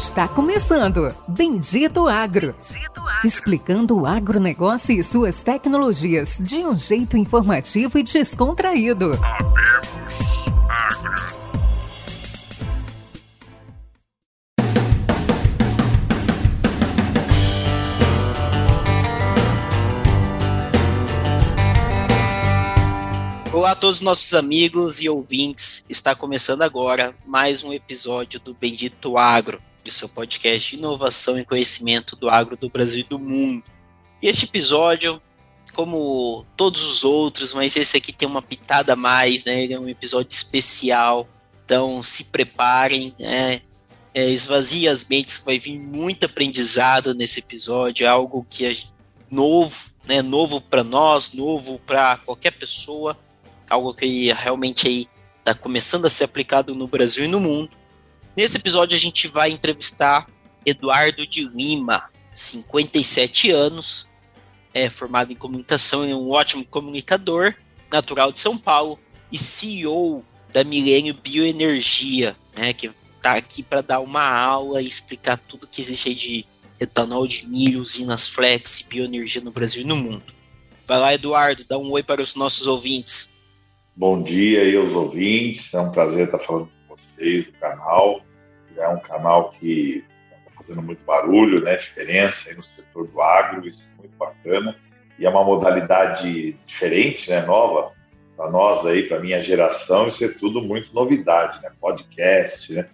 Está começando Bendito Agro. Bendito Agro. Explicando o agronegócio e suas tecnologias de um jeito informativo e descontraído. Olá a todos os nossos amigos e ouvintes. Está começando agora mais um episódio do Bendito Agro, o seu podcast de inovação e conhecimento do agro do Brasil e do mundo. E este episódio, como todos os outros, mas esse aqui tem uma pitada a mais, né? Ele é um episódio especial. Então se preparem, né? É, esvazie as mentes, vai vir muito aprendizado nesse episódio, é algo que é novo, né? Novo para nós, novo para qualquer pessoa algo que realmente aí está começando a ser aplicado no Brasil e no mundo. Nesse episódio a gente vai entrevistar Eduardo de Lima, 57 anos, é formado em comunicação, é um ótimo comunicador, natural de São Paulo e CEO da Milênio Bioenergia, né, que está aqui para dar uma aula e explicar tudo que existe aí de etanol de milho, usinas flex, bioenergia no Brasil e no mundo. Vai lá, Eduardo, dá um oi para os nossos ouvintes. Bom dia aí aos ouvintes, é um prazer estar falando vocês do canal. É um canal que está fazendo muito barulho, né, diferença aí no setor do agro, isso é muito bacana. E é uma modalidade diferente, né, nova, para nós aí, para minha geração, isso é tudo muito novidade, né, podcast, né,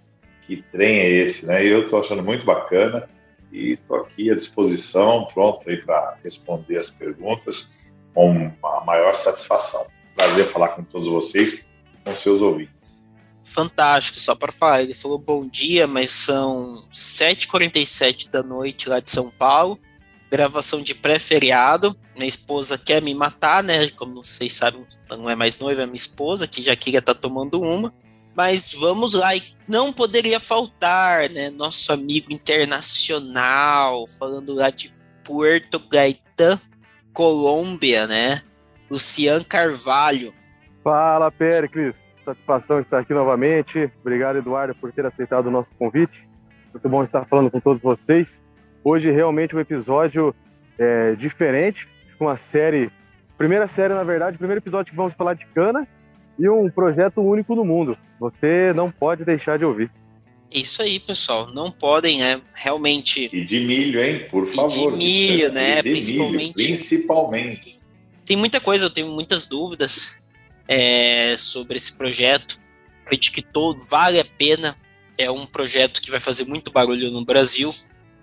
que trem é esse, né, eu estou achando muito bacana e estou aqui à disposição, pronto aí para responder as perguntas com a maior satisfação prazer falar com todos vocês com seus ouvintes. Fantástico, só para falar, ele falou bom dia, mas são 7h47 da noite lá de São Paulo, gravação de pré-feriado, minha esposa quer me matar, né, como vocês sabem, não é mais noiva, é minha esposa, que já queria estar tá tomando uma, mas vamos lá, e não poderia faltar, né, nosso amigo internacional, falando lá de Puerto Gaitán, Colômbia, né, Lucian Carvalho. Fala, Péricles. Satisfação estar aqui novamente. Obrigado, Eduardo, por ter aceitado o nosso convite. Muito bom estar falando com todos vocês. Hoje, realmente, um episódio é, diferente, uma série. Primeira série, na verdade, primeiro episódio que vamos falar de cana e um projeto único no mundo. Você não pode deixar de ouvir. Isso aí, pessoal. Não podem, né? Realmente. E de milho, hein? Por favor. E de milho, né? De principalmente. Milho, principalmente tem muita coisa, eu tenho muitas dúvidas é, sobre esse projeto. Acredito que todo vale a pena. É um projeto que vai fazer muito barulho no Brasil.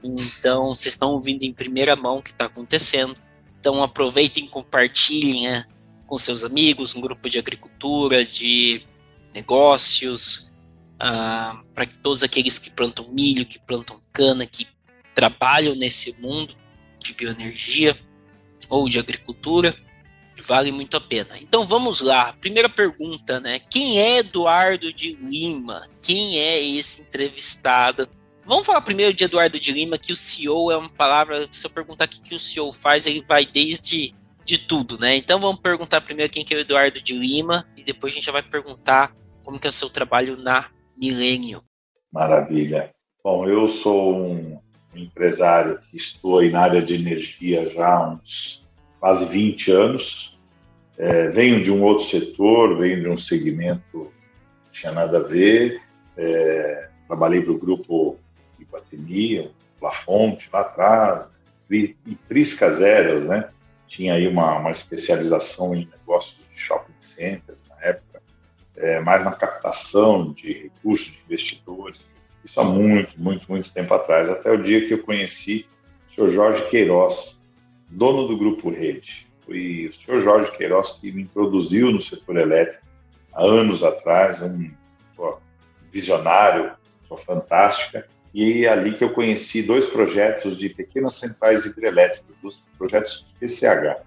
Então, vocês estão ouvindo em primeira mão o que está acontecendo. Então, aproveitem compartilhem né, com seus amigos, um grupo de agricultura, de negócios, ah, para que todos aqueles que plantam milho, que plantam cana, que trabalham nesse mundo de bioenergia ou de agricultura, vale muito a pena. Então vamos lá. Primeira pergunta, né? Quem é Eduardo de Lima? Quem é esse entrevistado? Vamos falar primeiro de Eduardo de Lima, que o CEO é uma palavra. Se eu perguntar o que o CEO faz, ele vai desde de tudo, né? Então vamos perguntar primeiro quem que é o Eduardo de Lima e depois a gente já vai perguntar como que é o seu trabalho na Milênio. Maravilha. Bom, eu sou um empresário que estou na área de energia já há uns quase 20 anos. É, venho de um outro setor, venho de um segmento que não tinha nada a ver. É, trabalhei para o grupo Iguatemi, Lafonte lá atrás, e Priscas Eras, né? Tinha aí uma, uma especialização em negócios de shopping centers na época, é, mais na captação de recursos de investidores. Isso há muito, muito, muito tempo atrás, até o dia que eu conheci o senhor Jorge Queiroz, dono do Grupo Rede. Foi o senhor Jorge Queiroz que me introduziu no setor elétrico há anos atrás, um visionário, uma fantástica, e é ali que eu conheci dois projetos de pequenas centrais hidrelétricas, dois projetos PCH.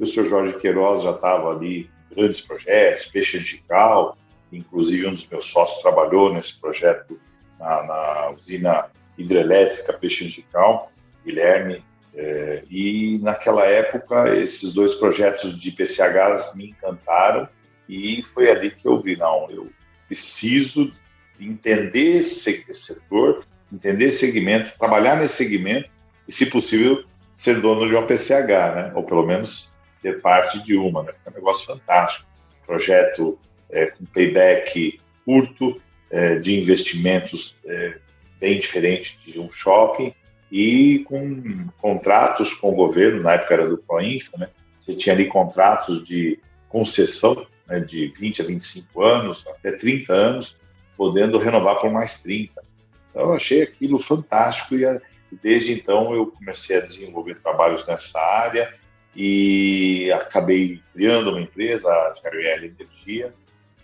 O senhor Jorge Queiroz já estava ali grandes projetos, peixe angical, inclusive um dos meus sócios trabalhou nesse projeto na, na usina hidrelétrica Peixe Angical, Guilherme é, e naquela época, esses dois projetos de PCHs me encantaram e foi ali que eu vi, não, eu preciso entender esse setor entender esse segmento, trabalhar nesse segmento e, se possível, ser dono de uma PCH, né? ou pelo menos ter parte de uma. Né? É um negócio fantástico. Projeto é, com payback curto, é, de investimentos é, bem diferente de um shopping e com contratos com o governo, na época era do Proinfa, né? você tinha ali contratos de concessão né, de 20 a 25 anos, até 30 anos, podendo renovar por mais 30. Então, eu achei aquilo fantástico e, desde então eu comecei a desenvolver trabalhos nessa área e acabei criando uma empresa, a JRL Energia.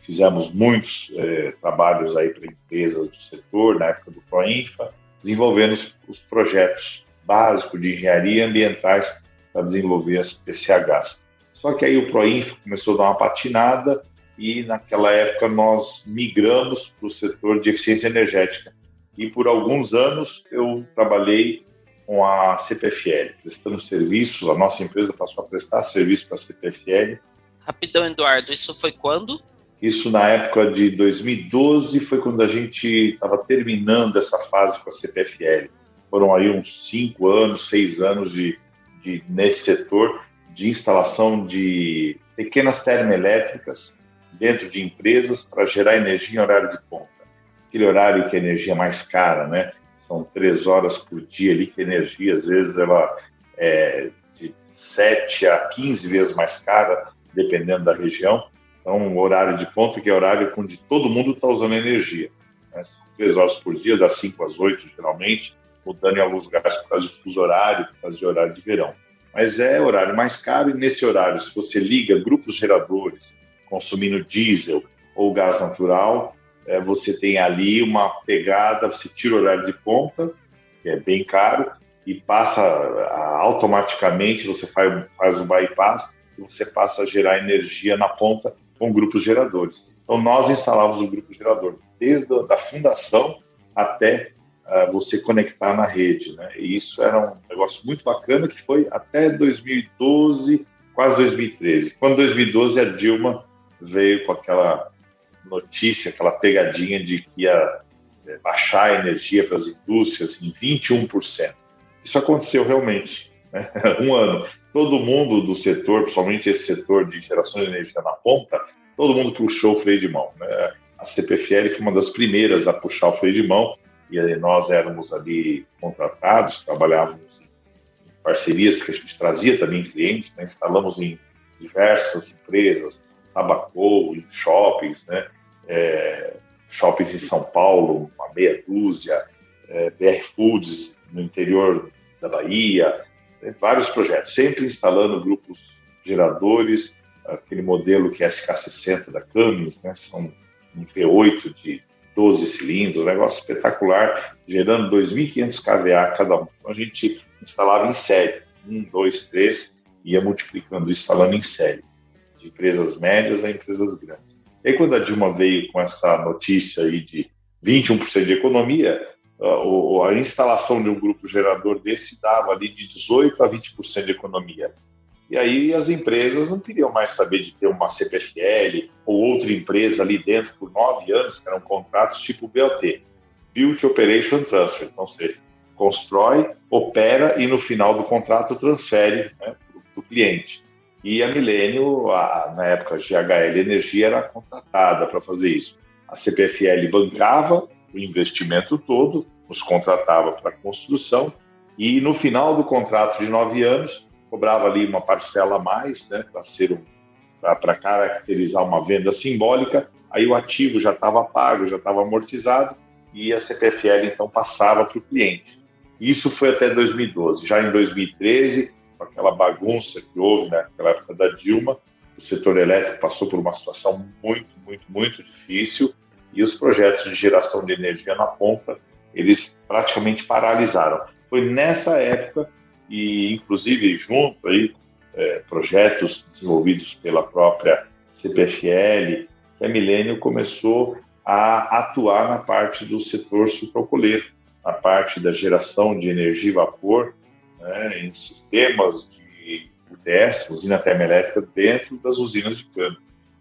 Fizemos muitos é, trabalhos aí para empresas do setor, na época do Proinfa, desenvolvendo os, os projetos básicos de engenharia ambientais para desenvolver as PCHs. Só que aí o Proinfa começou a dar uma patinada e naquela época nós migramos para o setor de eficiência energética. E por alguns anos eu trabalhei com a CPFL, prestando serviço, a nossa empresa passou a prestar serviço para a CPFL. Rapidão, Eduardo, isso foi quando? Isso na época de 2012 foi quando a gente estava terminando essa fase com a CPFL. Foram aí uns cinco anos, seis anos de, de nesse setor de instalação de pequenas termoelétricas dentro de empresas para gerar energia em horário de ponta. Aquele horário que a energia é mais cara, né? São três horas por dia ali que a energia, às vezes, ela é de 7 a 15 vezes mais cara, dependendo da região. Então, um horário de ponta que é horário onde todo mundo está usando energia. Né? Três horas por dia, das 5 às 8, geralmente, mudando em alguns lugares por causa de fuso horário, por causa de horário de verão. Mas é horário mais caro e nesse horário, se você liga grupos geradores, consumindo diesel ou gás natural, é, você tem ali uma pegada, você tira o horário de ponta, que é bem caro, e passa a, automaticamente, você faz, faz o bypass e você passa a gerar energia na ponta com grupos geradores. Então, nós instalávamos o grupo gerador desde a da fundação até uh, você conectar na rede. Né? E isso era um negócio muito bacana que foi até 2012, quase 2013. Quando 2012 a Dilma veio com aquela notícia, aquela pegadinha de que ia é, baixar a energia para as indústrias em 21%. Isso aconteceu realmente. Né? Um ano. Todo mundo do setor, principalmente esse setor de geração de energia na ponta, todo mundo puxou o freio de mão. Né? A CPFL foi uma das primeiras a puxar o freio de mão e nós éramos ali contratados, trabalhávamos em parcerias, porque a gente trazia também clientes, né? instalamos em diversas empresas, tabacou, em shoppings, né? É, shoppings em São Paulo, uma meia dúzia, é, BR Foods no interior da Bahia, vários projetos, sempre instalando grupos geradores, aquele modelo que é SK60 da Cummins, né? São um V8 de 12 cilindros, um negócio espetacular, gerando 2.500 kVA cada um. Então a gente instalava em série, um, dois, três, ia multiplicando, instalando em série de empresas médias a empresas grandes. E aí, quando a Dilma veio com essa notícia aí de 21% de economia, a instalação de um grupo gerador desse dava ali de 18% a 20% de economia. E aí as empresas não queriam mais saber de ter uma CPFL ou outra empresa ali dentro por nove anos, que eram contratos tipo BOT, Build Operation Transfer. Então você constrói, opera e no final do contrato transfere né, para o cliente. E a Milênio, na época, a GHL Energia era contratada para fazer isso. A CPFL bancava o investimento todo, nos contratava para construção e no final do contrato de nove anos cobrava ali uma parcela a mais, né, para ser um, para caracterizar uma venda simbólica. Aí o ativo já estava pago, já estava amortizado e a CPFL então passava para o cliente. Isso foi até 2012. Já em 2013 com aquela bagunça que houve naquela época da Dilma, o setor elétrico passou por uma situação muito, muito, muito difícil e os projetos de geração de energia na ponta, eles praticamente paralisaram. Foi nessa época e, inclusive, junto aí, é, projetos desenvolvidos pela própria CPFL, que a Milênio começou a atuar na parte do setor sucrocoleiro, na parte da geração de energia e vapor né, em sistemas de UTS, usina termoelétrica, dentro das usinas de cana.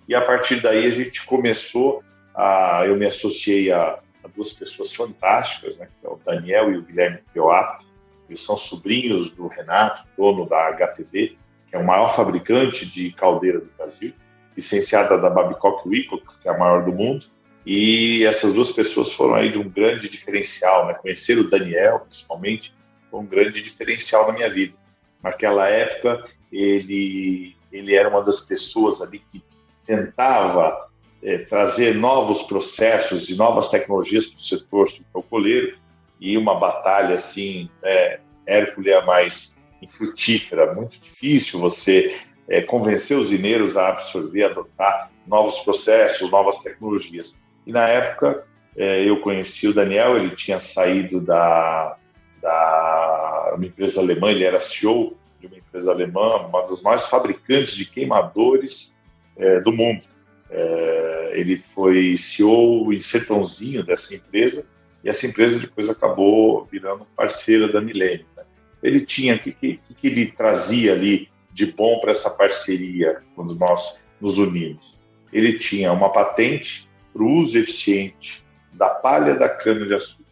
E a partir daí a gente começou a. Eu me associei a, a duas pessoas fantásticas, né, que é o Daniel e o Guilherme Pioato. Eles são sobrinhos do Renato, dono da HPV, que é o maior fabricante de caldeira do Brasil, licenciada da Babcock Wilcox, que é a maior do mundo. E essas duas pessoas foram aí de um grande diferencial, né? Conhecer o Daniel, principalmente, foi um grande diferencial na minha vida. Naquela época, ele, ele era uma das pessoas ali que tentava é, trazer novos processos e novas tecnologias para o setor sucrocoleiro e uma batalha assim, é, Hércules mais infrutífera, muito difícil você é, convencer os mineiros a absorver, adotar novos processos, novas tecnologias. E na época é, eu conheci o Daniel, ele tinha saído da, da uma empresa alemã, ele era CEO de uma empresa alemã, uma das maiores fabricantes de queimadores é, do mundo. É, ele foi CEO em Sertãozinho dessa empresa e essa empresa depois acabou virando parceira da Milênio. Né? Ele tinha, que, que, que ele trazia ali de bom para essa parceria quando nós nos unimos? Ele tinha uma patente para o uso eficiente da palha da cana-de-açúcar.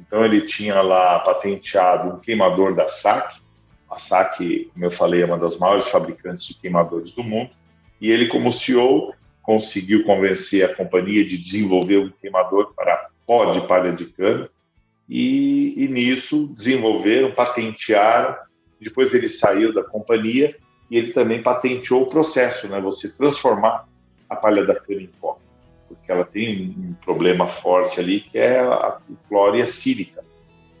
Então ele tinha lá patenteado um queimador da SAC. A SAC, como eu falei, é uma das maiores fabricantes de queimadores do mundo. E ele, como CEO, conseguiu convencer a companhia de desenvolver um queimador para pó de palha de cana e, e nisso desenvolveram, patentearam. Depois ele saiu da companhia e ele também patenteou o processo, né? Você transformar a palha da cana em pó, porque ela tem um problema forte ali que é a clória sílica.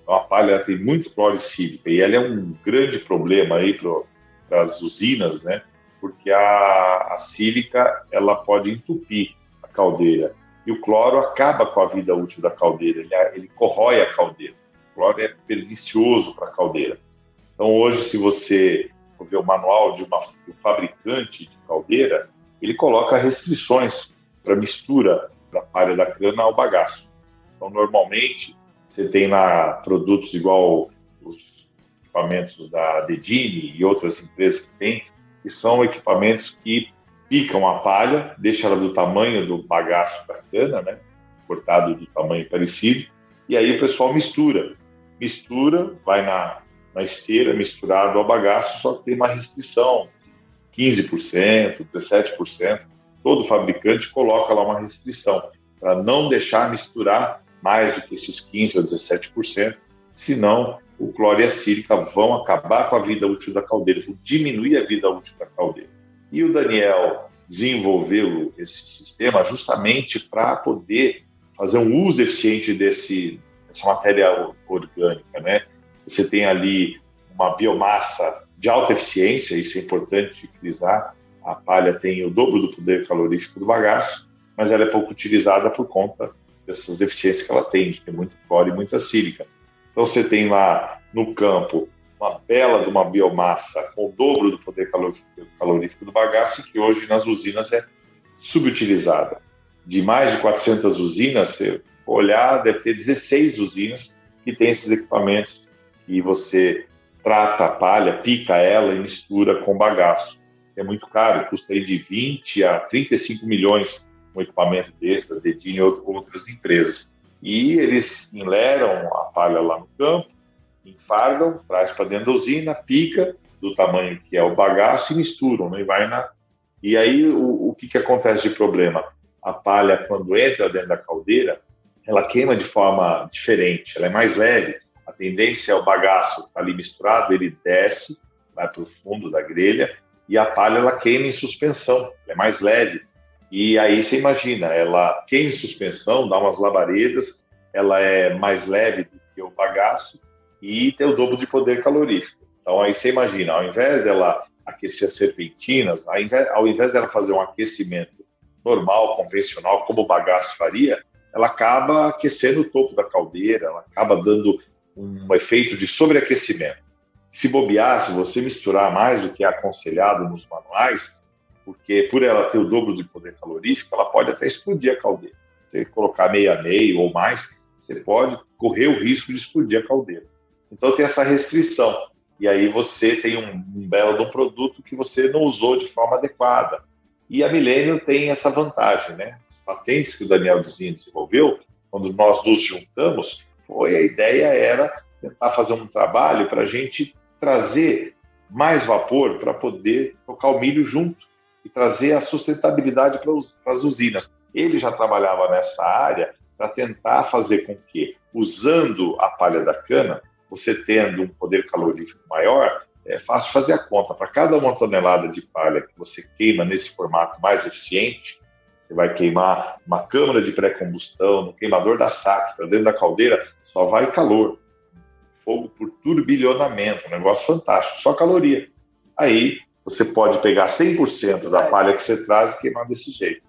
Então a palha tem muito clória sílica e ela é um grande problema aí para as usinas, né? Porque a, a sílica ela pode entupir a caldeira e o cloro acaba com a vida útil da caldeira, ele, ele corrói a caldeira. O cloro é pernicioso para a caldeira. Então, hoje, se você ver o manual de, uma, de um fabricante de caldeira, ele coloca restrições para mistura da palha da cana ao bagaço. Então, normalmente, você tem lá produtos igual os equipamentos da Dedini e outras empresas que têm, que são equipamentos que picam a palha, deixam ela do tamanho do bagaço da cana, né? cortado do tamanho parecido, e aí o pessoal mistura. Mistura, vai na, na esteira, misturado ao bagaço, só que tem uma restrição, 15%, 17%. Todo fabricante coloca lá uma restrição, para não deixar misturar mais do que esses 15% ou 17%, senão o cloro e a sílica vão acabar com a vida útil da caldeira, vão diminuir a vida útil da caldeira. E o Daniel desenvolveu esse sistema justamente para poder fazer um uso eficiente desse, dessa matéria orgânica, né? Você tem ali uma biomassa de alta eficiência, isso é importante frisar. A palha tem o dobro do poder calorífico do bagaço, mas ela é pouco utilizada por conta dessas deficiências que ela tem, de muito cloro e muita sílica. Então você tem lá no campo uma bela de uma biomassa com o dobro do poder calorífico do bagaço que hoje nas usinas é subutilizada. De mais de 400 usinas, se olhar, deve ter 16 usinas que têm esses equipamentos e você trata a palha, pica ela e mistura com bagaço. É muito caro, custa aí de 20 a 35 milhões um equipamento desse, da e outras empresas. E eles enleram a palha lá no campo, enfardam, traz para dentro da usina, pica do tamanho que é o bagaço e misturam, né? e vai na... E aí o, o que, que acontece de problema? A palha, quando entra dentro da caldeira, ela queima de forma diferente, ela é mais leve. A tendência é o bagaço ali misturado, ele desce, vai para o fundo da grelha, e a palha ela queima em suspensão, ela é mais leve. E aí você imagina, ela queima suspensão, dá umas labaredas, ela é mais leve do que o bagaço e tem o dobro de poder calorífico. Então aí você imagina, ao invés dela aquecer as serpentinas, ao invés, ao invés dela fazer um aquecimento normal, convencional, como o bagaço faria, ela acaba aquecendo o topo da caldeira, ela acaba dando um efeito de sobreaquecimento. Se bobear, se você misturar mais do que é aconselhado nos manuais, porque por ela ter o dobro de poder calorífico, ela pode até explodir a caldeira. Se colocar meia a meio ou mais, você pode correr o risco de explodir a caldeira. Então tem essa restrição. E aí você tem um, um belo de um produto que você não usou de forma adequada. E a Millennium tem essa vantagem, né? As patentes que o Daniel Dizin desenvolveu, quando nós nos juntamos, foi a ideia era tentar fazer um trabalho para a gente trazer mais vapor para poder tocar o milho junto e trazer a sustentabilidade para as usinas. Ele já trabalhava nessa área para tentar fazer com que, usando a palha da cana, você tendo um poder calorífico maior, é fácil fazer a conta. Para cada uma tonelada de palha que você queima nesse formato mais eficiente, você vai queimar uma câmara de pré-combustão, no queimador da saque, para dentro da caldeira, só vai calor. Fogo por turbilhonamento, um negócio fantástico, só caloria. Aí você pode pegar 100% da palha que você traz e queimar desse jeito.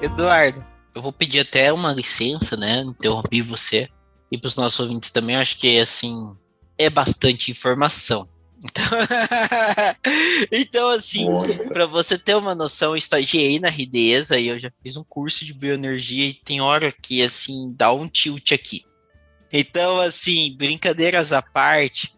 Eduardo, eu vou pedir até uma licença, né? Interrompi você e para os nossos ouvintes também. Acho que assim é bastante informação. Então, então assim, para você ter uma noção, eu estagiei na Rideza e eu já fiz um curso de bioenergia e tem hora que assim dá um tilt aqui. Então, assim, brincadeiras à parte,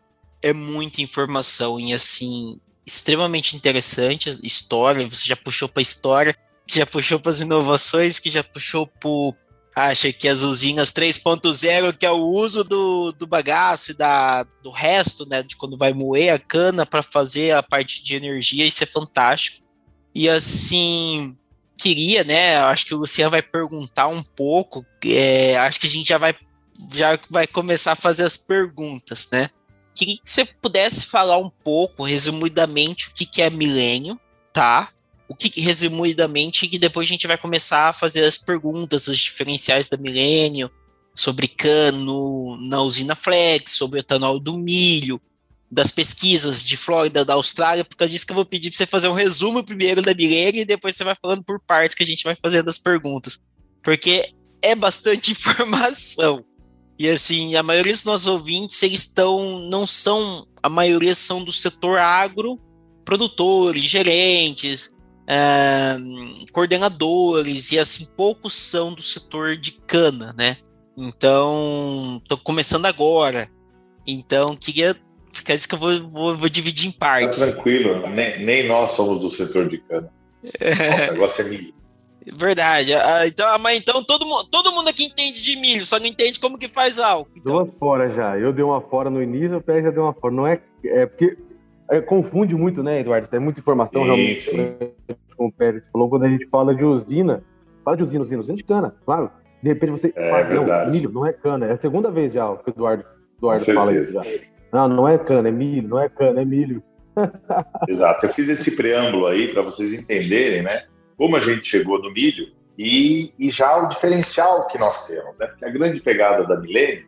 acha que as usinas 3.0, que é o uso do, do bagaço e da, do resto, né, de quando vai moer a cana para fazer a parte de energia, isso é fantástico. E assim, queria, né, acho que o Luciano vai perguntar um pouco, é, acho que a gente já vai, já vai começar a fazer as perguntas, né. Queria que você pudesse falar um pouco, resumidamente, o que, que é milênio, tá? O que, resumidamente, que depois a gente vai começar a fazer as perguntas, os diferenciais da Milênio, sobre cano na usina Flex, sobre o etanol do milho, das pesquisas de Flórida, da Austrália, por causa disso que eu vou pedir para você fazer um resumo primeiro da Milênio e depois você vai falando por partes que a gente vai fazendo as perguntas. Porque é bastante informação. E assim, a maioria dos nossos ouvintes, eles estão, não são, a maioria são do setor agro, produtores, gerentes, coordenadores e assim poucos são do setor de cana, né? Então, tô começando agora. Então, queria ficar isso que eu vou, vou, vou dividir em partes. Tá tranquilo, nem, nem nós somos do setor de cana. o negócio é milho. Verdade. Ah, então, mas então todo, mundo, todo mundo aqui entende de milho, só não entende como que faz álcool. Então... Duas fora já. Eu dei uma fora no início, o Pé já deu uma fora. Não é, é porque confunde muito, né, Eduardo? É muita informação, sim, realmente, sim. como o Pérez falou, quando a gente fala de usina, fala de usina, usina, usina de cana, claro. De repente você é, fala, não, milho, não é cana. É a segunda vez já que o Eduardo, Eduardo fala isso. Já. Não, não é cana, é milho, não é cana, é milho. Exato. Eu fiz esse preâmbulo aí para vocês entenderem, né? Como a gente chegou no milho e, e já o diferencial que nós temos, né? Porque a grande pegada da Milênio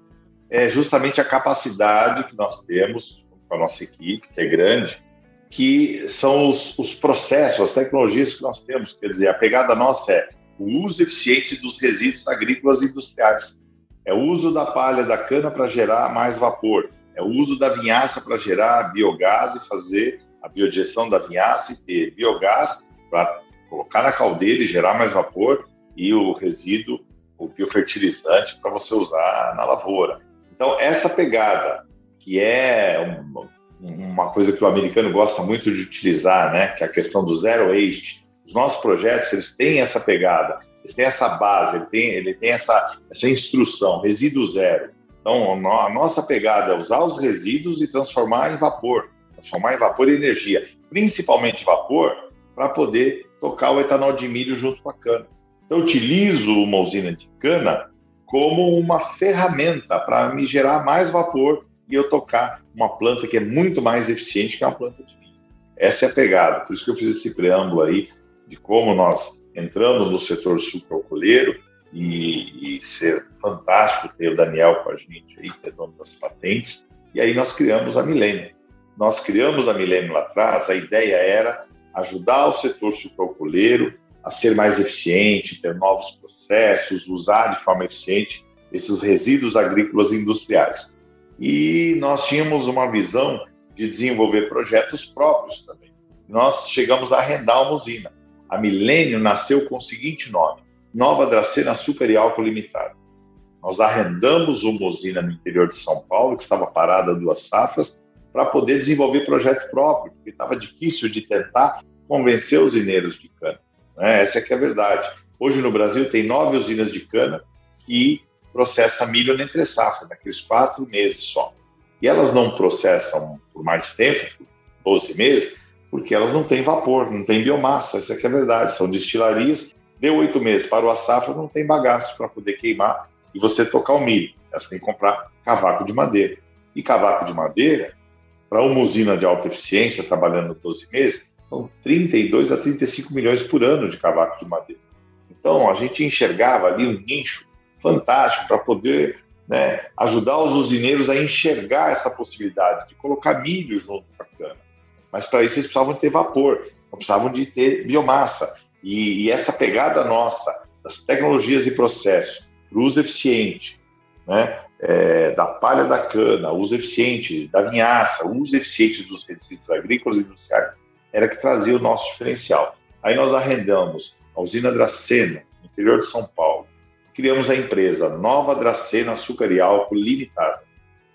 é justamente a capacidade que nós temos com a nossa equipe, que é grande, que são os, os, processos, as tecnologias que nós temos. Quer dizer, a pegada nossa é o uso eficiente dos resíduos agrícolas e industriais. É o uso da palha da cana para gerar mais vapor. É o uso da vinhaça para gerar biogás e fazer a biodigestão da vinhaça e ter biogás para colocar na caldeira e gerar mais vapor e o resíduo, o biofertilizante para você usar na lavoura. Então, essa pegada que é uma coisa que o americano gosta muito de utilizar, né? Que é a questão do zero waste. Os nossos projetos eles têm essa pegada, eles têm essa base, ele tem, ele tem essa, essa instrução, resíduo zero. Então, a nossa pegada é usar os resíduos e transformar em vapor, transformar em vapor e energia, principalmente vapor, para poder tocar o etanol de milho junto com a cana. Então, eu utilizo uma usina de cana como uma ferramenta para me gerar mais vapor e eu tocar uma planta que é muito mais eficiente que uma planta de milho. Essa é a pegada. Por isso que eu fiz esse preâmbulo aí de como nós entramos no setor sucroalcooleiro e, e ser fantástico ter o Daniel com a gente aí, que é dono das patentes. E aí nós criamos a Milênio. Nós criamos a Milênio lá atrás, a ideia era ajudar o setor sucroalcooleiro a ser mais eficiente, ter novos processos, usar de forma eficiente esses resíduos agrícolas e industriais e nós tínhamos uma visão de desenvolver projetos próprios também. Nós chegamos a arrendar uma usina. A Milênio nasceu com o seguinte nome: Nova Dracena Açúcar e Álcool Limitada. Nós arrendamos uma usina no interior de São Paulo, que estava parada duas safras, para poder desenvolver projeto próprio, porque estava difícil de tentar convencer os usineiros de cana. Né? Essa é que é a verdade. Hoje no Brasil tem nove usinas de cana que processa milho na entre safra, naqueles quatro meses só. E elas não processam por mais tempo, por 12 meses, porque elas não têm vapor, não têm biomassa, essa é, a verdade. São destilarias, deu oito meses, para o safra, não tem bagaço para poder queimar e você tocar o milho. Você tem que comprar cavaco de madeira. E cavaco de madeira, para uma usina de alta eficiência, trabalhando 12 meses, são 32 a 35 milhões por ano de cavaco de madeira. Então, a gente enxergava ali um nicho fantástico para poder né, ajudar os usineiros a enxergar essa possibilidade de colocar milho junto com a cana. Mas para isso eles precisavam ter vapor, precisavam de ter biomassa. E, e essa pegada nossa das tecnologias e processos uso eficiente, né, é, da palha da cana, uso eficiente da vinhaça, uso eficiente dos resíduos agrícolas e industriais, era que trazia o nosso diferencial. Aí nós arrendamos a usina Dracena, no interior de São Paulo, criamos a empresa Nova Dracena Açúcar e Álcool Limitada.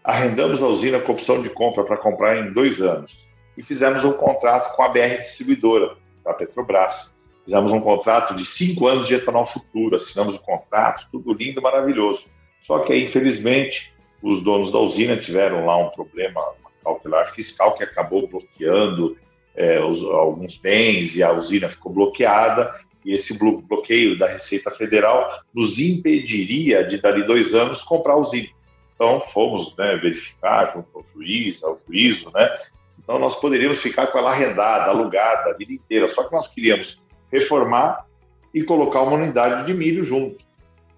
Arrendamos a usina com opção de compra para comprar em dois anos e fizemos um contrato com a BR Distribuidora, da Petrobras. Fizemos um contrato de cinco anos de etanol futuro, assinamos o contrato, tudo lindo, maravilhoso. Só que, infelizmente, os donos da usina tiveram lá um problema cautelar fiscal que acabou bloqueando é, os, alguns bens e a usina ficou bloqueada e esse bloqueio da Receita Federal nos impediria de, dali dois anos, comprar usina. Então, fomos né, verificar junto ao juiz, ao juízo, né? Então, nós poderíamos ficar com ela arrendada, alugada a vida inteira, só que nós queríamos reformar e colocar uma unidade de milho junto.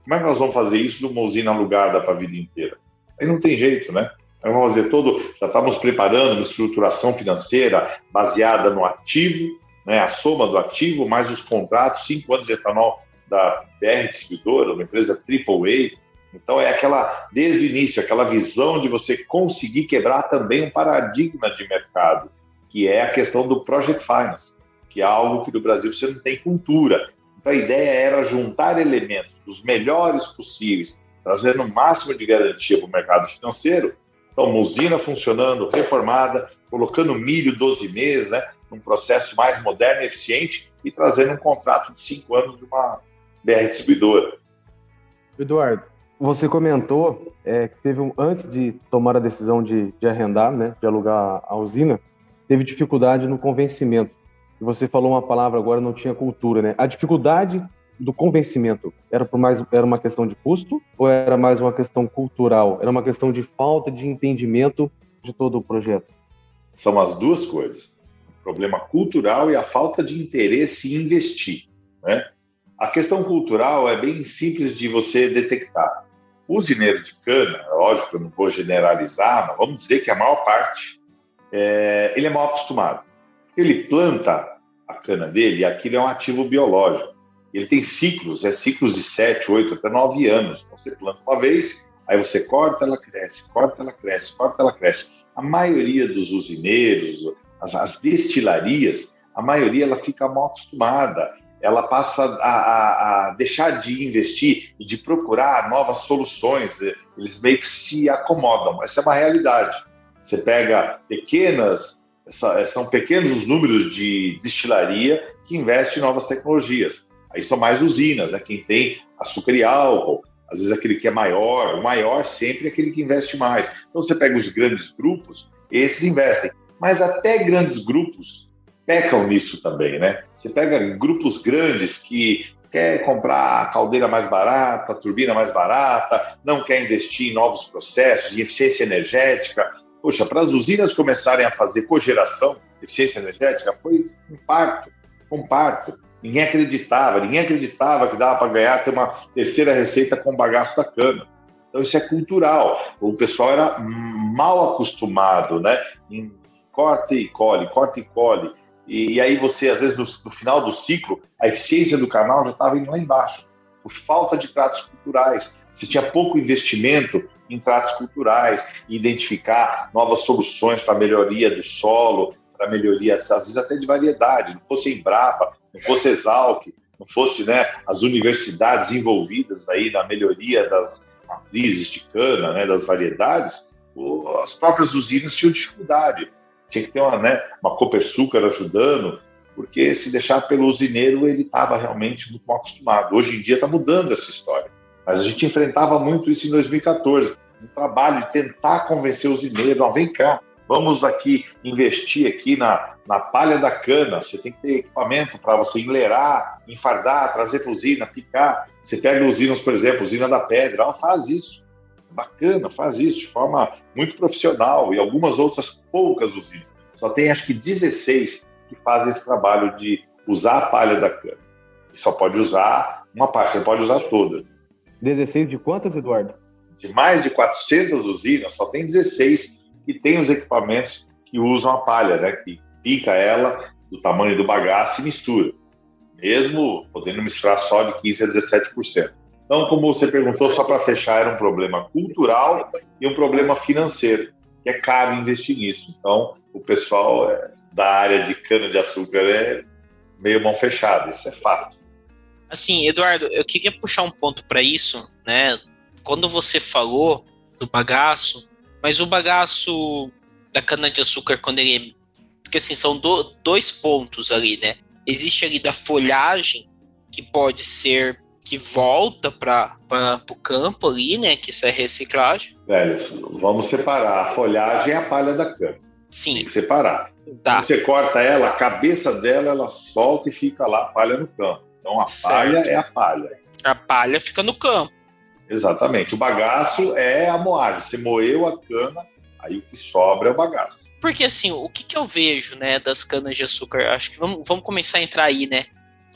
Como é que nós vamos fazer isso de uma usina alugada para a vida inteira? Aí não tem jeito, né? Aí vamos fazer todo. Já estávamos preparando uma estruturação financeira baseada no ativo né, a soma do ativo, mais os contratos, cinco anos de etanol da BR Distribuidora, uma empresa AAA. Então, é aquela, desde o início, aquela visão de você conseguir quebrar também um paradigma de mercado, que é a questão do Project Finance, que é algo que no Brasil você não tem cultura. Então, a ideia era juntar elementos dos melhores possíveis, trazendo o máximo de garantia para o mercado financeiro. Então, usina funcionando, reformada, colocando milho 12 meses, né? Num processo mais moderno e eficiente e trazendo um contrato de cinco anos de uma BR distribuidora. Eduardo, você comentou é, que teve um, antes de tomar a decisão de, de arrendar, né, de alugar a usina, teve dificuldade no convencimento. E você falou uma palavra agora, não tinha cultura, né? A dificuldade do convencimento era por mais era uma questão de custo ou era mais uma questão cultural? Era uma questão de falta de entendimento de todo o projeto? São as duas coisas problema cultural e a falta de interesse em investir. Né? A questão cultural é bem simples de você detectar. O usineiro de cana, lógico, eu não vou generalizar, mas vamos dizer que a maior parte, é, ele é mal acostumado. Ele planta a cana dele e aquilo é um ativo biológico. Ele tem ciclos, é ciclos de 7, 8, até 9 anos. Você planta uma vez, aí você corta, ela cresce, corta, ela cresce, corta, ela cresce. A maioria dos usineiros, as, as destilarias, a maioria ela fica mal acostumada, ela passa a, a, a, deixar de investir e de procurar novas soluções, eles meio que se acomodam. Essa é uma realidade. Você pega pequenas, são pequenos os números de destilaria que investem em novas tecnologias. Aí são mais usinas, né? quem tem açúcar e álcool, às vezes aquele que é maior, o maior sempre é aquele que investe mais. Então você pega os grandes grupos, esses investem mas até grandes grupos pecam nisso também, né? Você pega grupos grandes que quer comprar a caldeira mais barata, a turbina mais barata, não quer investir em novos processos, em eficiência energética. Poxa, para as usinas começarem a fazer cogeração, eficiência energética, foi um parto, um parto. Ninguém acreditava, ninguém acreditava que dava para ganhar ter uma terceira receita com bagaço da cana. Então isso é cultural. O pessoal era mal acostumado, né, em corta e colhe, corta e colhe. E, e aí você, às vezes, no, no, final do ciclo, a eficiência do canal já estava indo lá embaixo, por falta de tratos culturais. Se tinha pouco investimento em tratos culturais, identificar novas soluções para melhoria do solo, para melhoria, às vezes até de variedade, não fosse Embrapa, não fosse Exalc, não fosse né, as universidades envolvidas aí na melhoria das matrizes de cana, né, das variedades, as próprias usinas tinham dificuldade. Tinha que ter uma, né, uma Copersucar ajudando, porque se deixar pelo usineiro, ele estava realmente muito mal acostumado. Hoje em dia está mudando essa história. Mas a gente enfrentava muito isso em 2014. Um trabalho de tentar convencer o usineiro, não, vem cá, vamos aqui investir aqui na, na palha da cana. Você tem que ter equipamento para você enleirar, enfardar, trazer para usina, picar. Você pega usinas, por exemplo, usina da pedra, ela faz isso. Bacana, faz isso de forma muito profissional e algumas outras poucas usinas. Só tem acho que 16 que fazem esse trabalho de usar a palha da cana. E só pode usar uma parte, você pode usar toda. 16 de quantas, Eduardo? De mais de 400 usinas, só tem 16 que tem os equipamentos que usam a palha, né? Que pica ela do tamanho do bagaço e mistura. Mesmo podendo misturar só de 15% a 17%. Então, como você perguntou, só para fechar, era um problema cultural e um problema financeiro, que é caro investir nisso. Então, o pessoal é, da área de cana-de-açúcar é meio mão fechada, isso é fato. Assim, Eduardo, eu queria puxar um ponto para isso, né? Quando você falou do bagaço, mas o bagaço da cana-de-açúcar, quando ele. Porque assim, são do, dois pontos ali, né? Existe ali da folhagem, que pode ser que volta para o campo ali, né? Que isso é reciclagem. Velho, vamos separar. A folhagem é a palha da cana. Sim. Tem que separar. Tá. Você corta ela, a cabeça dela, ela solta e fica lá a palha no campo. Então a Certo. palha é a palha. A palha fica no campo. Exatamente. O bagaço é a moagem. Você moeu a cana, aí o que sobra é o bagaço. Porque assim, o que, que eu vejo, né, das canas de açúcar? Acho que vamos, vamos começar a entrar aí, né?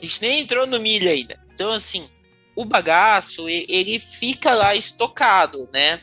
A gente nem entrou no milho ainda. Então, assim, o bagaço, ele fica lá estocado, né?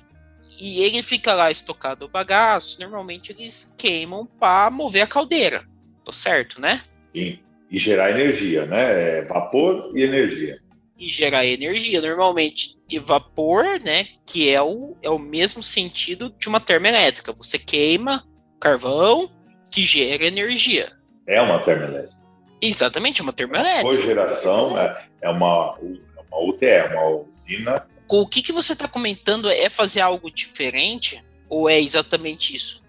E ele fica lá estocado, o bagaço, normalmente eles queimam para mover a caldeira. Tô certo, né? E, e gerar energia, né? É vapor e energia. E gerar energia. Normalmente, e vapor, né? Que é o, é o mesmo sentido de uma termoelétrica. Você queima carvão que gera energia. É uma termoelétrica. Exatamente, é uma termoelétrica. Cogeração é, é uma, uma UTE, uma usina. O que, que você está comentando é fazer algo diferente? Ou é exatamente isso?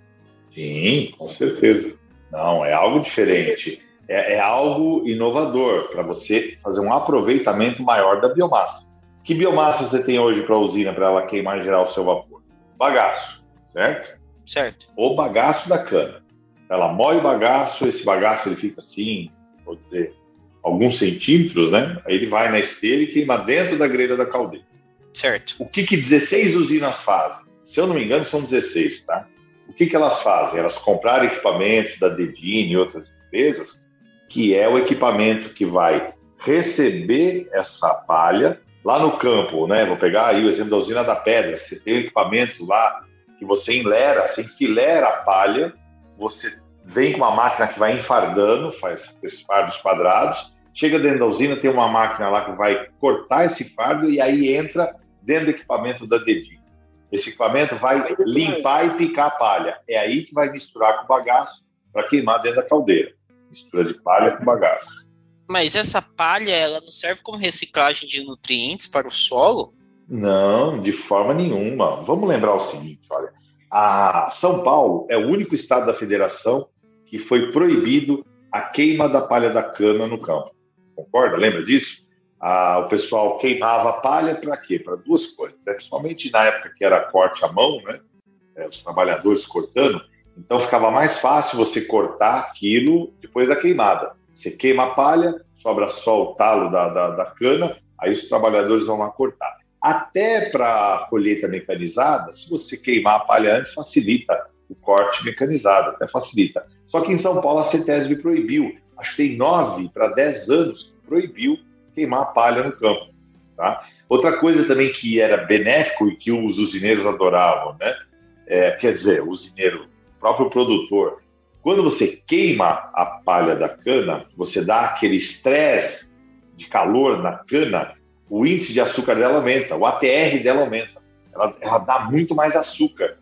Sim, com certeza. Não, é algo diferente. É, é algo inovador para você fazer um aproveitamento maior da biomassa. Que biomassa você tem hoje para a usina para ela queimar e gerar o seu vapor? Bagaço, certo? Certo. O bagaço da cana. Ela moe o bagaço, esse bagaço ele fica assim, vou dizer, alguns centímetros, né? Aí ele vai na esteira e queima dentro da grelha da caldeira. Certo. O que, que 16 usinas fazem? Se eu não me engano, são 16, tá? O que, que elas fazem? Elas compraram equipamento da Dedini e outras empresas, que é o equipamento que vai receber essa palha lá no campo, né? Vou pegar aí o exemplo da usina da pedra. Você tem equipamento lá que você enlera, você enfilera a palha, você vem com uma máquina que vai enfardando, faz esses fardos quadrados, chega dentro da usina, tem uma máquina lá que vai cortar esse fardo e aí entra dentro do equipamento da Dedinho. Esse equipamento vai limpar e picar a palha. É aí que vai misturar com o bagaço para queimar dentro da caldeira. Mistura de palha com bagaço. Mas essa palha, ela não serve como reciclagem de nutrientes para o solo? Não, de forma nenhuma. Vamos lembrar o seguinte, olha. A São Paulo é o único estado da federação que foi proibido a queima da palha da cana no campo. Concorda? Lembra disso? Ah, o pessoal queimava a palha para quê? Para duas coisas. né? Principalmente na época que era corte à mão, né? É, os trabalhadores cortando. Então ficava mais fácil você cortar aquilo depois da queimada. Você queima a palha, sobra só o talo da, da, da cana, aí os trabalhadores vão lá cortar. Até para colheita mecanizada, se você queimar a palha antes, facilita o corte mecanizado, até facilita. Só que em São Paulo a CETESB proibiu, acho que tem nove para dez anos, proibiu queimar palha no campo. Tá? Outra coisa também que era benéfico e que os usineiros adoravam, né? É, quer dizer, o usineiro, o próprio produtor, quando você queima a palha da cana, você dá aquele estresse de calor na cana, o índice de açúcar dela aumenta, o ATR dela aumenta. Ela, ela dá muito mais açúcar.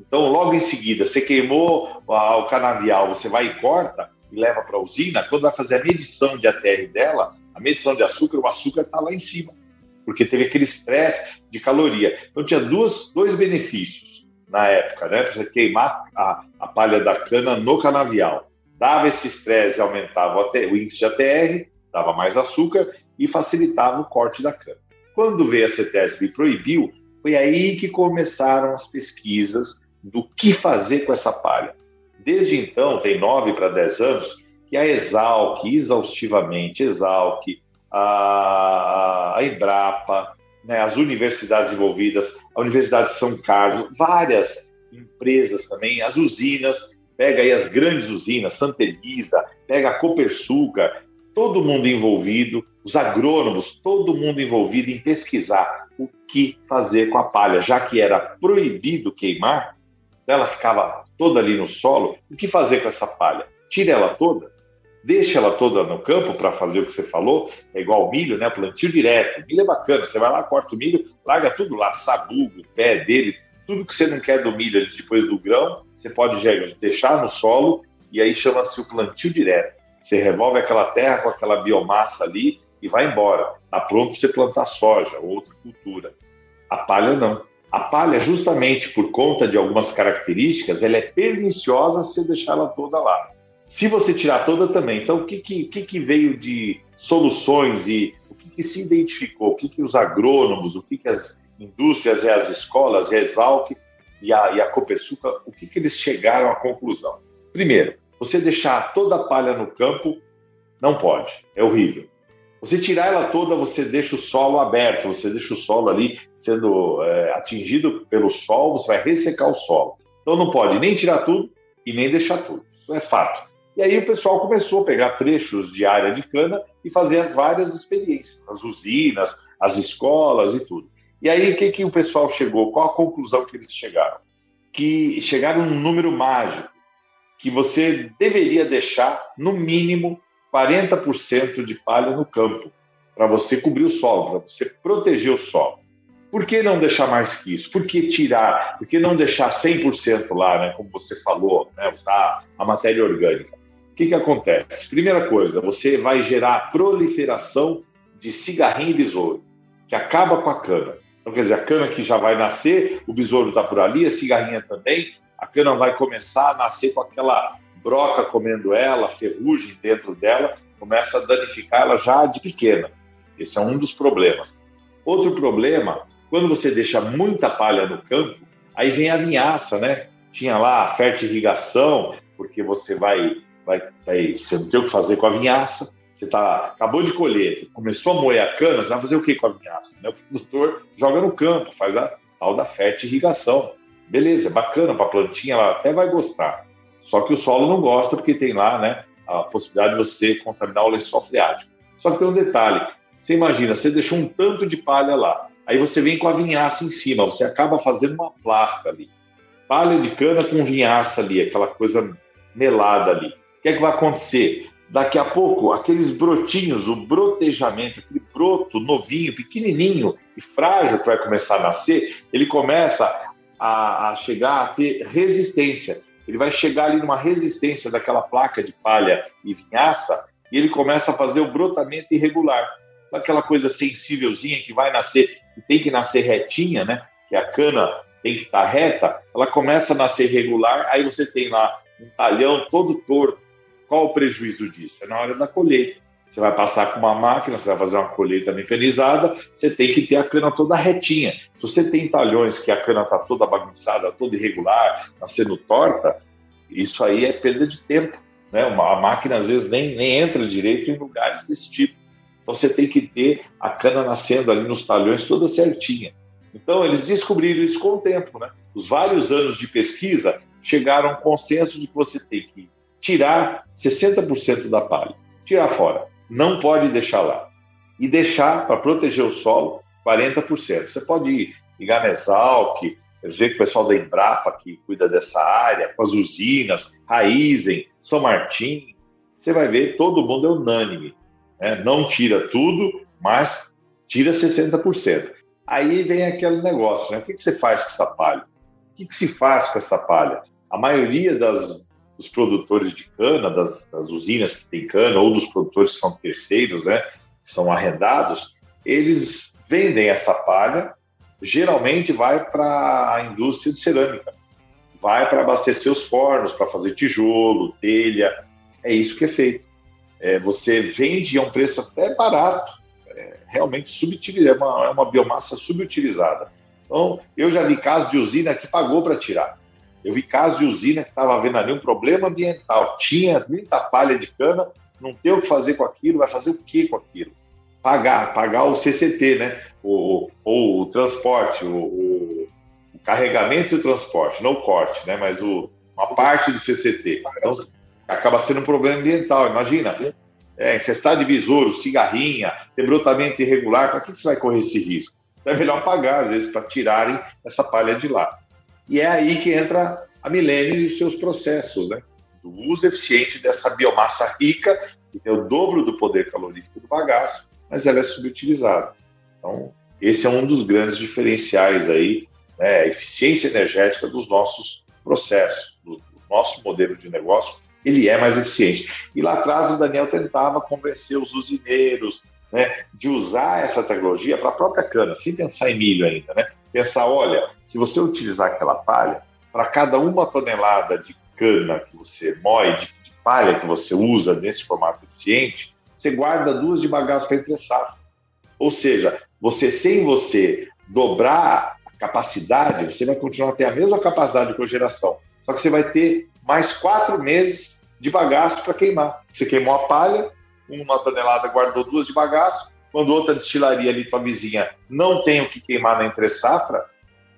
Então, logo em seguida, você queimou o canavial, você vai e corta e leva para a usina. Quando vai fazer a medição de ATR dela, a medição de açúcar, o açúcar está lá em cima, porque teve aquele estresse de caloria. Então, tinha duas, dois benefícios. na época, né? Você queimar a, a palha da cana no canavial. Dava esse estresse, aumentava o, o índice de ATR, dava mais açúcar e facilitava o corte da cana. Quando veio a CETESB e proibiu, foi aí que começaram as pesquisas do que fazer com essa palha. Desde então, tem nove para dez anos, que a Exalc, exaustivamente, Exalc, a, a Embrapa, né, as universidades envolvidas, a Universidade de São Carlos, várias empresas também, as usinas, pega aí as grandes usinas, Santa Elisa, pega a Copersucar, todo mundo envolvido, os agrônomos, todo mundo envolvido em pesquisar o que fazer com a palha, já que era proibido queimar, ela ficava toda ali no solo, o que fazer com essa palha? Tira ela toda? Deixa ela toda no campo para fazer o que você falou, é igual milho, né? Plantio direto. Milho é bacana, você vai lá, corta o milho, larga tudo lá, sabugo, pé dele, tudo que você não quer do milho depois do grão, você pode deixar no solo e aí chama-se o plantio direto. Você revolve aquela terra com aquela biomassa ali e vai embora. Está pronto para você plantar soja ou outra cultura. A palha não. A palha, justamente por conta de algumas características, ela é perniciosa se você deixar ela toda lá. Se você tirar toda também, então o que, que, que veio de soluções e o que, que se identificou? O que, que os agrônomos, o que, que as indústrias e as escolas, a Exalc e a, e a Copesuca, o que, que eles chegaram à conclusão? Primeiro, você deixar toda a palha no campo não pode, é horrível. Você tirar ela toda, você deixa o solo aberto, você deixa o solo ali sendo é, atingido pelo sol, você vai ressecar o solo. Então não pode nem tirar tudo e nem deixar tudo. Isso é fato. E aí o pessoal começou a pegar trechos de área de cana e fazer as várias experiências, as usinas, as escolas e tudo. E aí o que, que o pessoal chegou? Qual a conclusão que eles chegaram? Que chegaram num número mágico que você deveria deixar, no mínimo, 40% de palha no campo, para você cobrir o solo, para você proteger o solo. Por que não deixar mais que isso? Por que tirar? Por que não deixar 100% lá, né, como você falou, né, usar a matéria orgânica? O que, que acontece? Primeira coisa, você vai gerar proliferação de cigarrinho e besouro, que acaba com a cana. Então, quer dizer, a cana que já vai nascer, o besouro está por ali, a cigarrinha também, a cana vai começar a nascer com aquela broca comendo ela, ferrugem dentro dela, começa a danificar ela já de pequena. Esse é um dos problemas. Outro problema, quando você deixa muita palha no campo, aí vem a vinhaça, né? Tinha lá a fertirrigação, porque você vai, vai, vai você não tem o que fazer com a vinhaça. Você tá, acabou de colher, começou a moer a cana, você vai fazer o que com a vinhaça? Né? O produtor joga no campo, faz a tal da fertirrigação. Beleza, bacana para a plantinha, ela até vai gostar. Só que o solo não gosta porque tem lá né, a possibilidade de você contaminar o lençol freático. Só que tem um detalhe: você imagina, você deixou um tanto de palha lá, aí você vem com a vinhaça em cima, você acaba fazendo uma plasta ali. Palha de cana com vinhaça ali, aquela coisa melada ali. O que é que vai acontecer? Daqui a pouco, aqueles brotinhos, o brotejamento, aquele broto novinho, pequenininho e frágil que vai começar a nascer, ele começa a, a chegar a ter resistência. Ele vai chegar ali numa resistência daquela placa de palha e vinhaça e ele começa a fazer o brotamento irregular. Aquela coisa sensívelzinha que vai nascer, que tem que nascer retinha, né? Que a cana tem que estar reta, ela começa a nascer regular, aí você tem lá um talhão todo torto. Qual o prejuízo disso? É na hora da colheita. Você vai passar com uma máquina, você vai fazer uma colheita mecanizada, você tem que ter a cana toda retinha. Se você tem talhões que a cana está toda bagunçada, toda irregular, nascendo torta, isso aí é perda de tempo. Né? Uma, a máquina às vezes nem, nem entra direito em lugares desse tipo. Então você tem que ter a cana nascendo ali nos talhões toda certinha. Então eles descobriram isso com o tempo. Né? Os vários anos de pesquisa chegaram a um consenso de que você tem que tirar 60% da palha, tirar fora não pode deixar lá. E deixar, para proteger o solo, 40%. Você pode ir ligar na Exalc, ver que o pessoal da Embrapa que cuida dessa área, com as usinas, Raizen, São Martim, você vai ver, todo mundo é unânime. Né? Não tira tudo, mas tira 60%. Aí vem aquele negócio, né? O que, você faz com essa palha? O que se faz com essa palha? A maioria das, dos produtores de cana, das, das, usinas que têm cana, ou dos produtores que são terceiros, né, são arrendados, eles vendem essa palha, geralmente vai para a indústria de cerâmica. vai para abastecer os fornos, para fazer tijolo, telha. É isso que é feito. É, você vende a um preço até barato, é, realmente subutilizado, é uma, é uma biomassa subutilizada. Então, eu já vi casos de usina que pagou para tirar. Eu vi casos de usina que estava havendo ali um problema ambiental. Tinha muita palha de cana, não tem o que fazer com aquilo, vai fazer o que com aquilo? Pagar, pagar o CCT, né? O, o, o transporte, o, o, o, carregamento e o transporte, não o corte, né? Mas o, uma parte do CCT. Então, acaba sendo um problema ambiental. Imagina, é, infestar de besouro, cigarrinha, ter brotamento irregular, para que você vai correr esse risco? Então é melhor pagar, às vezes, para tirarem essa palha de lá. E é aí que entra a Milênio e seus processos, né? Do uso eficiente dessa biomassa rica, que tem o dobro do poder calorífico do bagaço, mas ela é subutilizada. Então, esse é um dos grandes diferenciais aí, né? A eficiência energética dos nossos processos, do, nosso modelo de negócio, ele é mais eficiente. E lá atrás o Daniel tentava convencer os usineiros né, de usar essa tecnologia para a própria cana, sem pensar em milho ainda. Né? Pensar, olha, se você utilizar aquela palha, para cada uma tonelada de cana que você moe, de, de palha que você usa nesse formato eficiente, você guarda duas de bagaço para entressar. Ou seja, você sem você dobrar a capacidade, você vai continuar a ter a mesma capacidade de cogeração, só que você vai ter mais quatro meses de bagaço para queimar. Você queimou a palha, uma tonelada guardou duas de bagaço, quando outra destilaria ali, tua vizinha, não tem o que queimar na entre safra,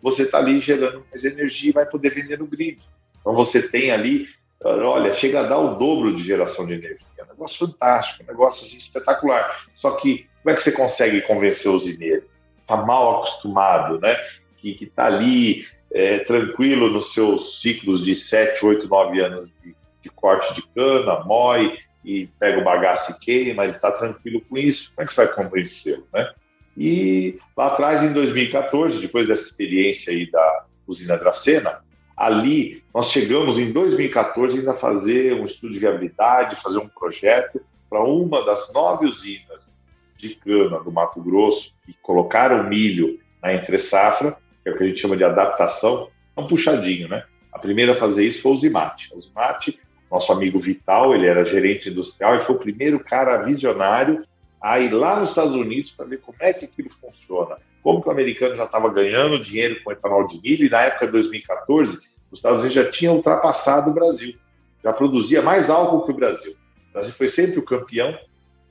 você está ali gerando mais energia e vai poder vender no grid. Então você tem ali, olha, chega a dar o dobro de geração de energia. É um negócio fantástico, um negócio assim, espetacular. Só que como é que você consegue convencer o usineiro? Está mal acostumado, né? Que está ali é, tranquilo nos seus ciclos de 7, 8, 9 anos de, de corte de cana, moe e pega o bagaço e queima, ele está tranquilo com isso, como é que você vai convencê-lo, né? E lá atrás, em 2014, depois dessa experiência aí da usina Dracena, ali nós chegamos em 2014 ainda a fazer um estudo de viabilidade, fazer um projeto para uma das nove usinas de cana do Mato Grosso que colocaram milho na entre safra que é o que a gente chama de adaptação, é um puxadinho, né? A primeira a fazer isso foi o Zimati. O Zimati, nosso amigo Vital, ele era gerente industrial e foi o primeiro cara visionário a ir lá nos Estados Unidos para ver como é que aquilo funciona. Como que o americano já estava ganhando dinheiro com etanol de milho e na época de 2014 os Estados Unidos já tinham ultrapassado o Brasil, já produzia mais álcool que o Brasil. O Brasil foi sempre o campeão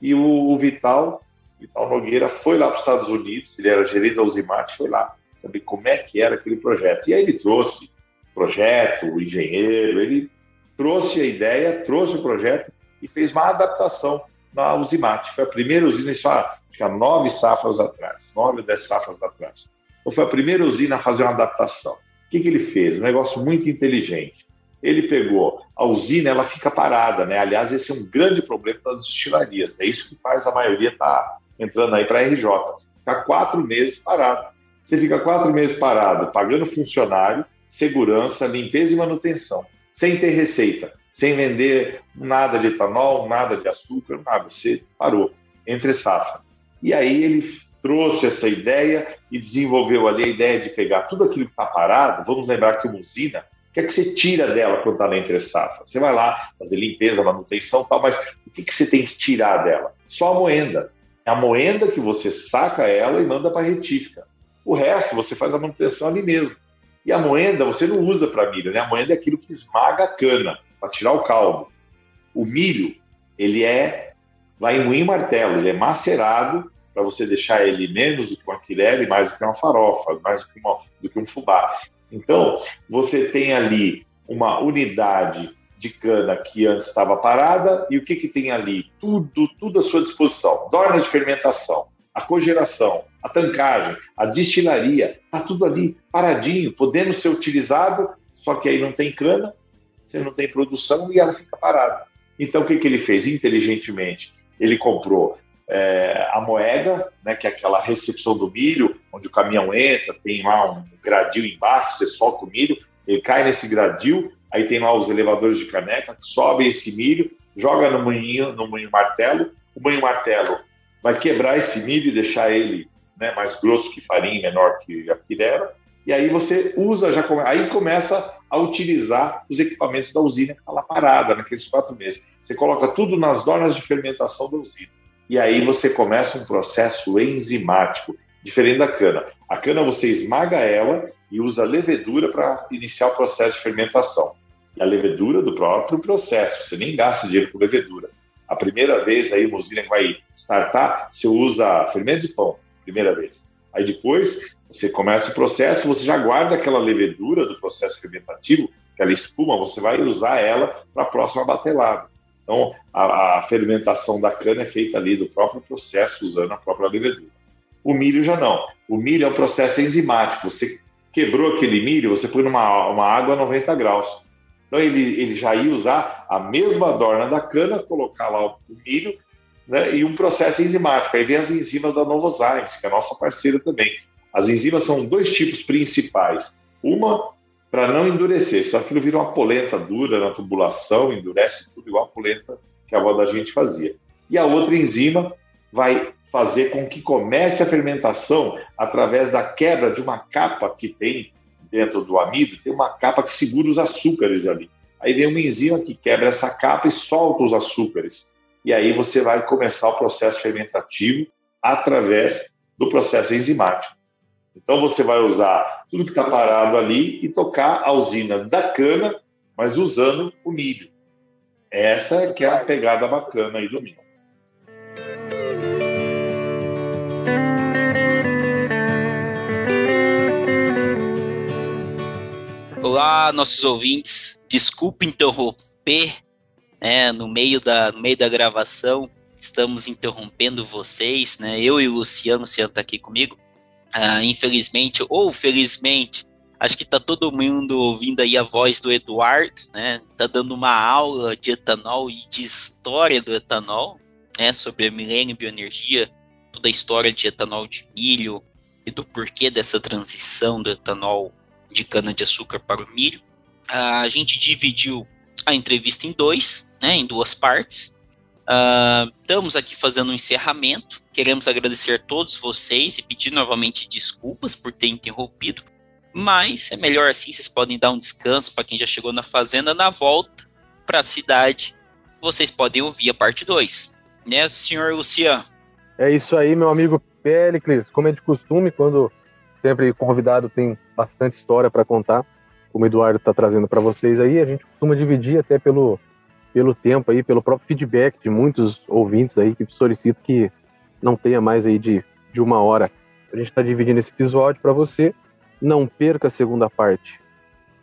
e o, Vital, Vital Nogueira, foi lá para os Estados Unidos, ele era gerente da Uzimate, foi lá saber como é que era aquele projeto. E aí ele trouxe projeto, o engenheiro, ele trouxe a ideia, trouxe o projeto e fez uma adaptação na Usimate. Foi a primeira usina, isso há, nove safras atrás, nove ou dez safras atrás. Então foi a primeira usina a fazer uma adaptação. O que, que ele fez? Um negócio muito inteligente. Ele pegou a usina, ela fica parada, né? Aliás, esse é um grande problema das destilarias. É isso que faz a maioria estar tá entrando aí para a RJ. Ficar quatro meses parado. Você fica quatro meses parado, pagando funcionário, segurança, limpeza e manutenção, sem ter receita, sem vender nada de etanol, nada de açúcar, nada. Você parou entre safra. E aí ele trouxe essa ideia e desenvolveu ali a ideia de pegar tudo aquilo que está parado. Vamos lembrar que uma usina, o que é que você tira dela quando está na entre safra? Você vai lá fazer limpeza, manutenção tal, mas o que, que você tem que tirar dela? Só a moenda. É a moenda que você saca ela e manda para a retífica. O resto você faz a manutenção ali mesmo. E a moenda você não usa para milho, né? A moenda é aquilo que esmaga a cana para tirar o caldo. O milho, ele é lá em moinho martelo, ele é macerado para você deixar ele menos do que uma quilele, mais do que uma farofa, mais do que, uma, do que um fubá. Então, você tem ali uma unidade de cana que antes estava parada e o que, que tem ali? Tudo, tudo à sua disposição. Dorna de fermentação, a cogeração, a tancagem, a destilaria, está tudo ali paradinho, podendo ser utilizado, só que aí não tem cana, você não tem produção e ela fica parada. Então, o que, que ele fez? Inteligentemente, ele comprou é, a moega, né, que é aquela recepção do milho, onde o caminhão entra, tem lá um gradil embaixo, você solta o milho, ele cai nesse gradil, aí tem lá os elevadores de caneca, sobe esse milho, joga no moinho, no moinho martelo, o moinho martelo vai quebrar esse milho e deixar ele né, mais grosso que farinha, menor que a pirera, e aí você usa, já come, aí começa a utilizar os equipamentos da usina que está lá parada naqueles quatro meses. Você coloca tudo nas dornas de fermentação da usina. E aí você começa um processo enzimático, diferente da cana. A cana você esmaga ela e usa levedura para iniciar o processo de fermentação. E a levedura do próprio processo, você nem gasta dinheiro com levedura. A primeira vez aí, uma usina vai startar, você usa fermento de pão, primeira vez. Aí depois você começa o processo, você já guarda aquela levedura do processo fermentativo, aquela espuma, você vai usar ela para a próxima batelada. Então, a, a, fermentação da cana é feita ali do próprio processo, usando a própria levedura. O milho já não. O milho é um processo enzimático. Você quebrou aquele milho, você põe numa uma água a 90 graus. Então, ele, ele já ia usar a mesma adorna da cana, colocar lá o milho, né, e um processo enzimático. Aí vem as enzimas da Novozymes, que é a nossa parceira também. As enzimas são dois tipos principais. Uma para não endurecer, senão aquilo vira uma polenta dura na tubulação, endurece tudo igual a polenta que a avó da gente fazia. E a outra enzima vai fazer com que comece a fermentação através da quebra de uma capa que tem dentro do amido, tem uma capa que segura os açúcares ali. Aí vem uma enzima que quebra essa capa e solta os açúcares. E aí você vai começar o processo fermentativo através do processo enzimático. Então você vai usar tudo que está parado ali e tocar a usina da cana, mas usando o milho. Essa que é a pegada bacana aí do milho. Olá, nossos ouvintes. Desculpe interromper né, no, meio da, no meio da gravação. Estamos interrompendo vocês, né? Eu e o Luciano, o Luciano está aqui comigo. Ah, infelizmente ou felizmente, acho que está todo mundo ouvindo aí a voz do Eduardo, né? Tá dando uma aula de etanol e de história do etanol, né? Sobre a milênio bioenergia, toda a história de etanol de milho e do porquê dessa transição do etanol de cana de açúcar para o milho. Ah, a gente dividiu a entrevista em dois, né? Em duas partes. Uh, estamos aqui fazendo um encerramento. Queremos agradecer a todos vocês e pedir novamente desculpas por ter interrompido. Mas é melhor assim, vocês podem dar um descanso para quem já chegou na fazenda. Na volta para a cidade, vocês podem ouvir a parte 2. Né, senhor Luciano? É isso aí, meu amigo Pericles. Como é de costume, quando sempre convidado tem bastante história para contar, como o Eduardo está trazendo para vocês aí, a gente costuma dividir até pelo pelo tempo aí, pelo próprio feedback de muitos ouvintes aí que solicitam que não tenha mais aí de, de uma hora. A gente está dividindo esse episódio para você. Não perca a segunda parte.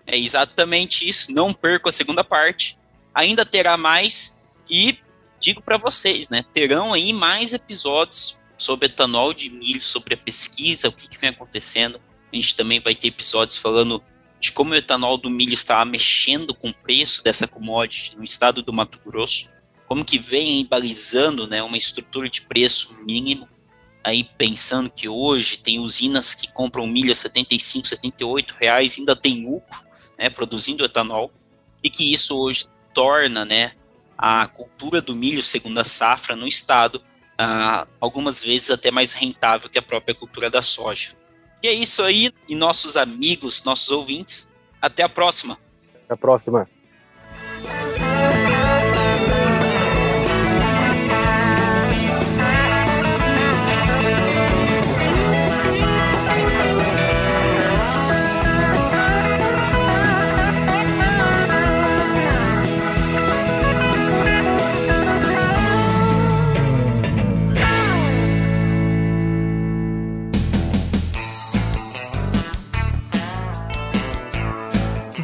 É exatamente isso. Não perca a segunda parte. Ainda terá mais e digo para vocês, né? Terão aí mais episódios sobre etanol de milho, sobre a pesquisa, o que, que vem acontecendo. A gente também vai ter episódios falando de como o etanol do milho está mexendo com o preço dessa commodity no estado do Mato Grosso, como que vem balizando né, uma estrutura de preço mínimo, aí pensando que hoje tem usinas que compram milho a 75, 78 reais, ainda tem lucro, né, produzindo etanol, e que isso hoje torna né, a cultura do milho segundo a safra no estado ah, algumas vezes até mais rentável que a própria cultura da soja. É isso aí, e nossos amigos, nossos ouvintes. Até a próxima. Até a próxima.